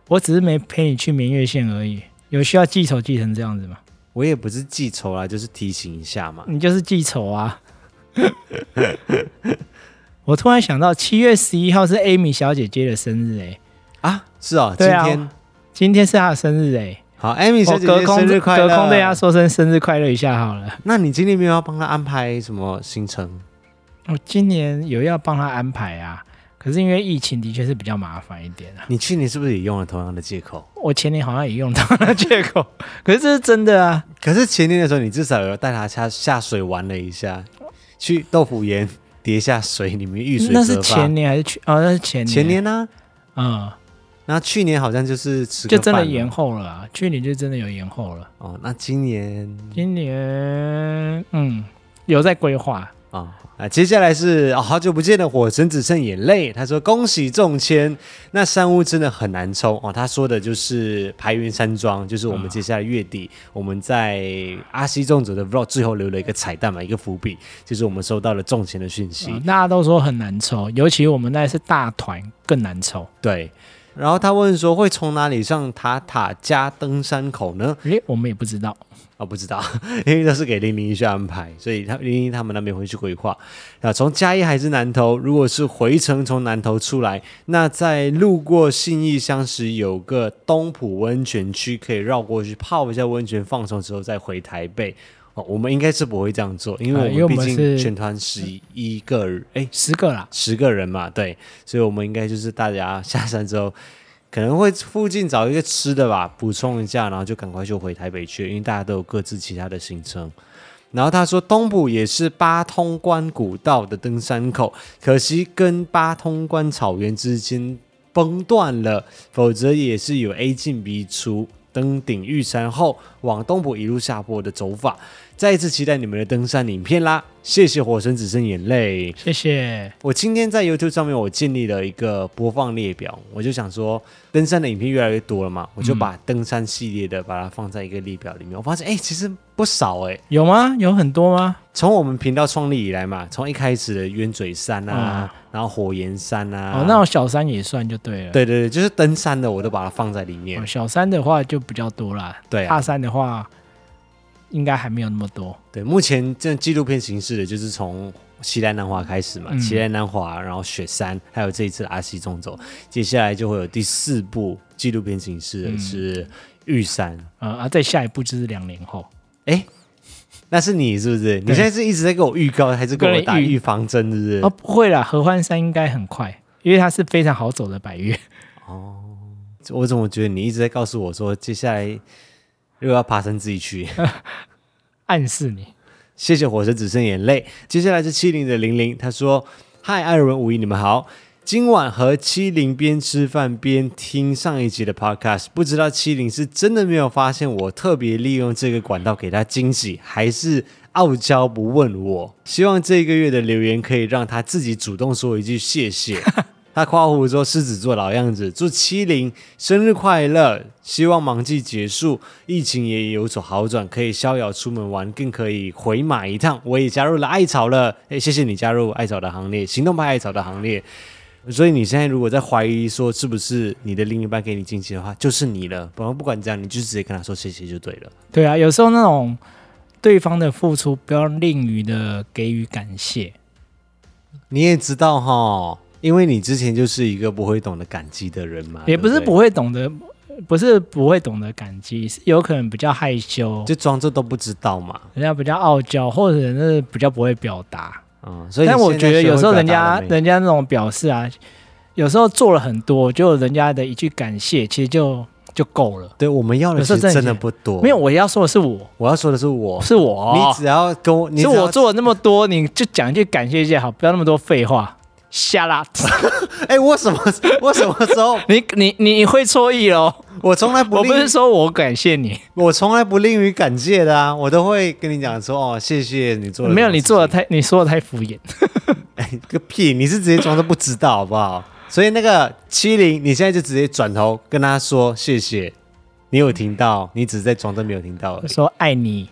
我只是没陪你去明月县而已。有需要记仇记成这样子吗？我也不是记仇啦，就是提醒一下嘛。你就是记仇啊！我突然想到，七月十一号是 Amy 小姐姐的生日哎、欸。啊，是哦，今天、啊、今天是她的生日哎、欸。好，艾米小姐姐生日快乐！隔空对她说声生日快乐一下好了。那你今年没有要帮她安排什么行程？我今年有要帮她安排啊，可是因为疫情的确是比较麻烦一点啊。你去年是不是也用了同样的借口？我前年好像也用同样的借口，可是这是真的啊。可是前年的时候，你至少有带她下下水玩了一下，去豆腐岩叠下水，里面遇水。那是前年还是去？哦，那是前年。前年呢、啊？嗯。那去年好像就是吃就真的延后了啊，去年就真的有延后了。哦，那今年今年嗯有在规划啊。啊，接下来是、哦、好久不见的火神只剩眼泪，他说恭喜中签，那山屋真的很难抽哦。他说的就是排云山庄，就是我们接下来月底、嗯、我们在阿西粽子的 vlog 最后留了一个彩蛋嘛，一个伏笔，就是我们收到了中签的讯息、嗯。大家都说很难抽，尤其我们那是大团更难抽。对。然后他问说：“会从哪里上塔塔加登山口呢？”诶，我们也不知道哦，不知道，因为都是给零零一去安排，所以他零零他们那边会去规划。啊，从嘉义还是南投？如果是回程从南投出来，那在路过信义乡时，有个东浦温泉区可以绕过去泡一下温泉，放松之后再回台北。哦，我们应该是不会这样做，因为我们毕竟全团十一个人，哎，十个啦，十个人嘛，对，所以我们应该就是大家下山之后，可能会附近找一个吃的吧，补充一下，然后就赶快就回台北去，因为大家都有各自其他的行程。然后他说，东埔也是八通关古道的登山口，可惜跟八通关草原之间崩断了，否则也是有 A 进 B 出。登顶玉山后，往东部一路下坡的走法，再一次期待你们的登山影片啦！谢谢火神只剩眼泪，谢谢。我今天在 YouTube 上面我建立了一个播放列表，我就想说，登山的影片越来越多了嘛，我就把登山系列的把它放在一个列表里面。嗯、我发现，哎，其实不少哎，有吗？有很多吗？从我们频道创立以来嘛，从一开始的冤嘴山啊，嗯、然后火焰山啊，哦，那种小山也算就对了。对对对，就是登山的，我都把它放在里面。哦、小山的话就比较多啦，对、啊，大山的话。应该还没有那么多。对，目前这纪录片形式的就是从奇莱南华开始嘛，奇莱南华，然后雪山，还有这一次的阿西中走，接下来就会有第四部纪录片形式的是玉山，嗯、啊，再下一步就是两年后。哎，那是你是不是？你现在是一直在给我预告，还是给我打预防针？是不是？哦，不会啦，合欢山应该很快，因为它是非常好走的百岳。哦，我怎么觉得你一直在告诉我说接下来？又要爬山自己去，暗示你。谢谢火神只剩眼泪。接下来是七零的零零，他说：“嗨，艾尔文、五一，你们好。今晚和七零边吃饭边听上一集的 podcast，不知道七零是真的没有发现我特别利用这个管道给他惊喜，还是傲娇不问我？希望这个月的留言可以让他自己主动说一句谢谢。”他夸胡说狮子座老样子，祝七零生日快乐！希望忙季结束，疫情也有所好转，可以逍遥出门玩，更可以回马一趟。我也加入了艾草了，哎，谢谢你加入艾草的行列，行动派艾草的行列。所以你现在如果在怀疑说是不是你的另一半给你惊喜的话，就是你了。不不管怎样，你就直接跟他说谢谢就对了。对啊，有时候那种对方的付出，不要吝于的给予感谢。你也知道哈。因为你之前就是一个不会懂得感激的人嘛，也不是不会懂得，不是不会懂得感激，是有可能比较害羞，就装作都不知道嘛。人家比较傲娇，或者是比较不会表达。嗯，所以但我觉得有时候人家人家那种表示啊，有时候做了很多，就人家的一句感谢，其实就就够了。对，我们要的是真的不多。没有，我要说的是我，我要说的是我，是我。你只要跟我，是我做了那么多，你就讲一句感谢一下好，不要那么多废话。瞎啦！哎，我什么 我什么时候？你你你会错意哦。我从来不，我不是说我感谢你，我从来不吝于感谢的啊，我都会跟你讲说哦，谢谢你做的。没有，你做的太，你说的太敷衍。哎，个屁！你是直接装作不知道好不好？所以那个七零，你现在就直接转头跟他说谢谢。你有听到？你只是在装作没有听到。说爱你，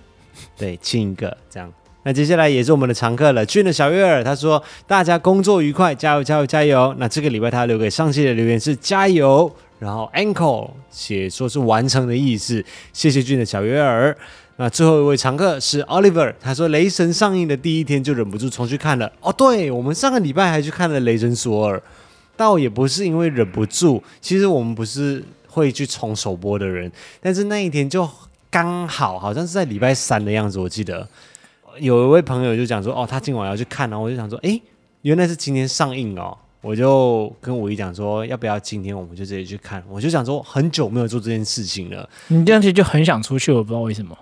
对，亲一个这样。那接下来也是我们的常客了，俊的小月儿，他说：“大家工作愉快，加油加油加油！”那这个礼拜他留给上期的留言是加油，然后 ankle 写说是完成的意思，谢谢俊的小月儿。那最后一位常客是 Oliver，他说：“雷神上映的第一天就忍不住重去看了。”哦，对，我们上个礼拜还去看了《雷神索尔》，倒也不是因为忍不住，其实我们不是会去冲首播的人，但是那一天就刚好好像是在礼拜三的样子，我记得。有一位朋友就讲说，哦，他今晚要去看，然后我就想说，哎，原来是今天上映哦，我就跟五一讲说，要不要今天我们就直接去看？我就想说，很久没有做这件事情了。你这样子就很想出去，我不知道为什么。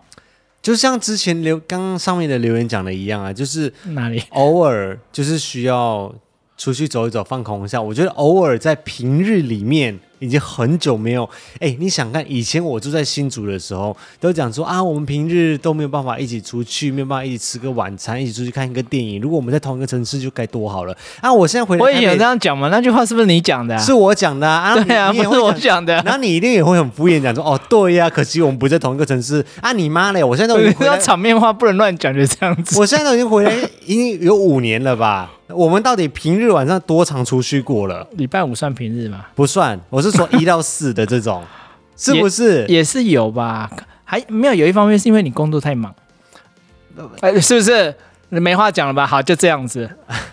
就像之前留刚刚上面的留言讲的一样啊，就是哪里偶尔就是需要出去走一走，放空一下。我觉得偶尔在平日里面。已经很久没有哎，你想看以前我住在新竹的时候，都讲说啊，我们平日都没有办法一起出去，没有办法一起吃个晚餐，一起出去看一个电影。如果我们在同一个城市，就该多好了啊！我现在回来，我也有这样讲嘛？那句话是不是你讲的？是我讲的啊！对啊，不是我讲的。然后你一定也会很敷衍讲说哦，对呀，可惜我们不在同一个城市啊！你妈嘞！我现在都已经回来，场面话不能乱讲，就这样子。我现在都已经回来，已经有五年了吧？我们到底平日晚上多常出去过了？礼拜五算平日吗？不算，我是说一到四的这种，是不是也？也是有吧？还没有，有一方面是因为你工作太忙，哎，是不是？没话讲了吧？好，就这样子。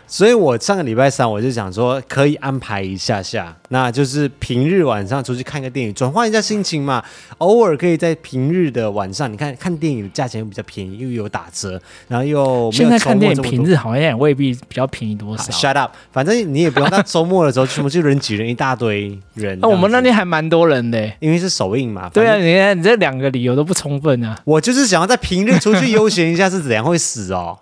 所以我上个礼拜三我就想说可以安排一下下，那就是平日晚上出去看个电影，转换一下心情嘛。偶尔可以在平日的晚上，你看看电影的价钱又比较便宜，又有打折，然后又现在看电影平日好像也未必比较便宜多少。Shut up，反正你也不用到周末的时候全部就人挤人一大堆人。那我们那天还蛮多人的，因为是首映嘛。对啊，你看你这两个理由都不充分啊。我就是想要在平日出去悠闲一下，是怎样会死哦？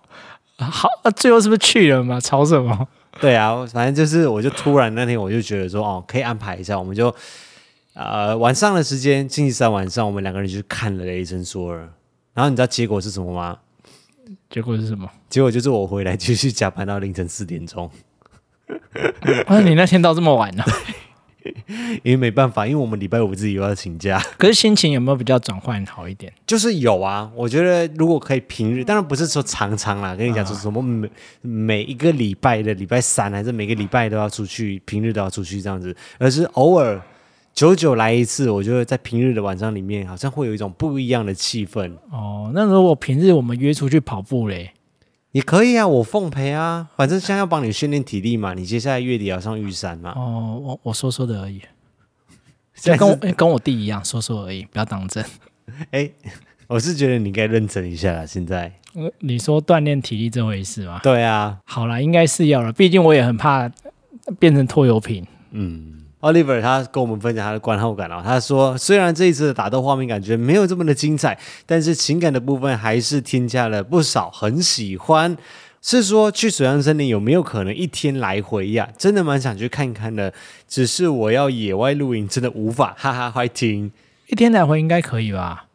好，那最后是不是去了嘛？吵什么？对啊，反正就是，我就突然那天我就觉得说，哦，可以安排一下，我们就呃晚上的时间，星期三晚上，我们两个人就去看了《雷神索尔》，然后你知道结果是什么吗？结果是什么？结果就是我回来继续加班到凌晨四点钟。啊，你那天到这么晚呢？因为没办法，因为我们礼拜五自己又要请假。可是心情有没有比较转换好一点？就是有啊，我觉得如果可以平日，当然不是说常常啦，跟你讲说什么每每一个礼拜的礼拜三还是每个礼拜都要出去，平日都要出去这样子，而是偶尔久久来一次。我觉得在平日的晚上里面，好像会有一种不一样的气氛。哦，那如果平日我们约出去跑步嘞？也可以啊，我奉陪啊，反正现在要帮你训练体力嘛。你接下来月底要上玉山嘛。哦，我我说说的而已，就跟我跟我弟一样说说而已，不要当真。哎，我是觉得你应该认真一下啦。现在，你说锻炼体力这回事吗？对啊，好啦，应该是要了，毕竟我也很怕变成拖油瓶。嗯。Oliver 他跟我们分享他的观后感哦，他说虽然这一次的打斗画面感觉没有这么的精彩，但是情感的部分还是添加了不少，很喜欢。是说去水上森林有没有可能一天来回呀？真的蛮想去看看的，只是我要野外露营真的无法，哈哈，快听，一天来回应该可以吧？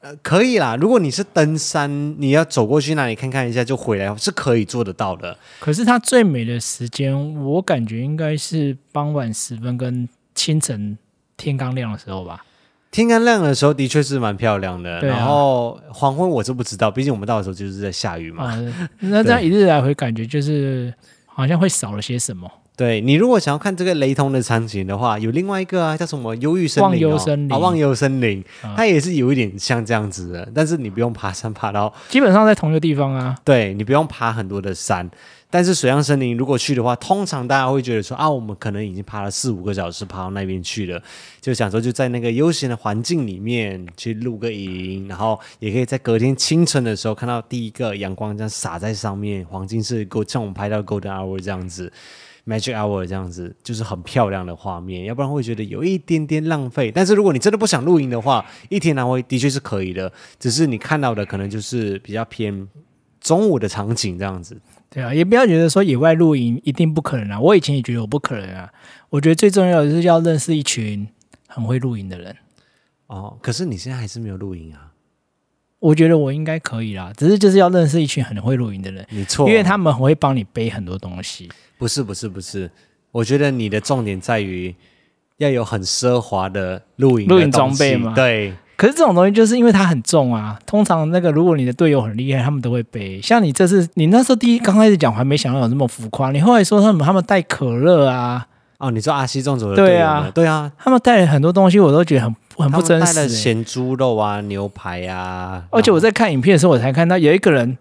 呃，可以啦。如果你是登山，你要走过去那里看看一下就回来，是可以做得到的。可是它最美的时间，我感觉应该是傍晚时分跟清晨天刚亮的时候吧。天刚亮的时候的确是蛮漂亮的，啊、然后黄昏我是不知道，毕竟我们到的时候就是在下雨嘛。啊、那这样一日来回，感觉就是好像会少了些什么。对，你如果想要看这个雷同的场景的话，有另外一个啊，叫什么忧郁森林、哦、忘忧森林啊，忘忧森林，它也是有一点像这样子的，但是你不用爬山爬到，基本上在同一个地方啊。对，你不用爬很多的山，但是水上森林如果去的话，通常大家会觉得说啊，我们可能已经爬了四五个小时，爬到那边去了，就想说就在那个悠闲的环境里面去露个营，然后也可以在隔天清晨的时候看到第一个阳光这样洒在上面，黄金是够像我们拍到 Golden Hour 这样子。Magic Hour 这样子就是很漂亮的画面，要不然会觉得有一点点浪费。但是如果你真的不想露营的话，一天来回的确是可以的，只是你看到的可能就是比较偏中午的场景这样子。对啊，也不要觉得说野外露营一定不可能啊。我以前也觉得我不可能啊。我觉得最重要的是要认识一群很会露营的人。哦，可是你现在还是没有露营啊？我觉得我应该可以啦，只是就是要认识一群很会露营的人。没错，因为他们很会帮你背很多东西。不是不是不是，我觉得你的重点在于要有很奢华的露营露营装备嘛。对，可是这种东西就是因为它很重啊。通常那个如果你的队友很厉害，他们都会背。像你这次，你那时候第一刚开始讲，我还没想到有这么浮夸。你后来说他们他们带可乐啊，哦，你说阿西中走的对啊，对啊，他们带了很多东西，我都觉得很很不真实、欸。带了咸猪肉啊，牛排啊，而且我在看影片的时候，我才看到有一个人，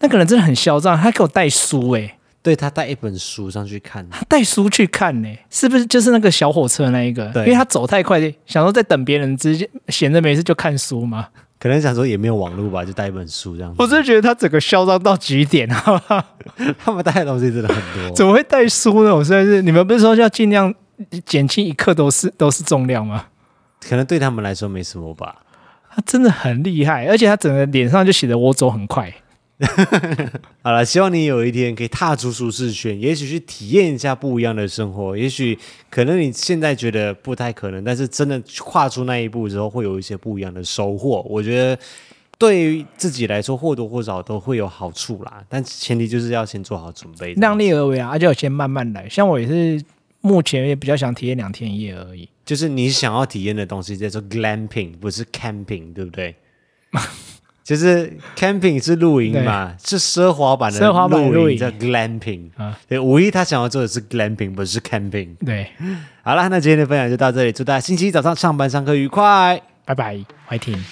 那个人真的很嚣张，他给我带书哎、欸。对，他带一本书上去看，他带书去看呢，是不是就是那个小火车那一个？对，因为他走太快，想说在等别人，直接闲着没事就看书嘛。可能想说也没有网络吧，就带一本书这样子。我真的觉得他整个嚣张到极点，好不好？他们带的东西真的很多，怎么会带书呢？我实在是，你们不是说要尽量减轻一克都是都是重量吗？可能对他们来说没什么吧。他真的很厉害，而且他整个脸上就写着我走很快。好了，希望你有一天可以踏出舒适圈，也许去体验一下不一样的生活。也许可能你现在觉得不太可能，但是真的跨出那一步之后，会有一些不一样的收获。我觉得对于自己来说，或多或少都会有好处啦。但前提就是要先做好准备，量力而为啊，而且要先慢慢来。像我也是目前也比较想体验两天一夜而已。就是你想要体验的东西叫做 glamping，不是 camping，对不对？就是 camping 是露营嘛，是奢华版的露营叫 glamping 啊。对，五一他想要做的是 glamping，不是 camping。对，好了，那今天的分享就到这里，祝大家星期一早上上班上课愉快，拜拜，快听。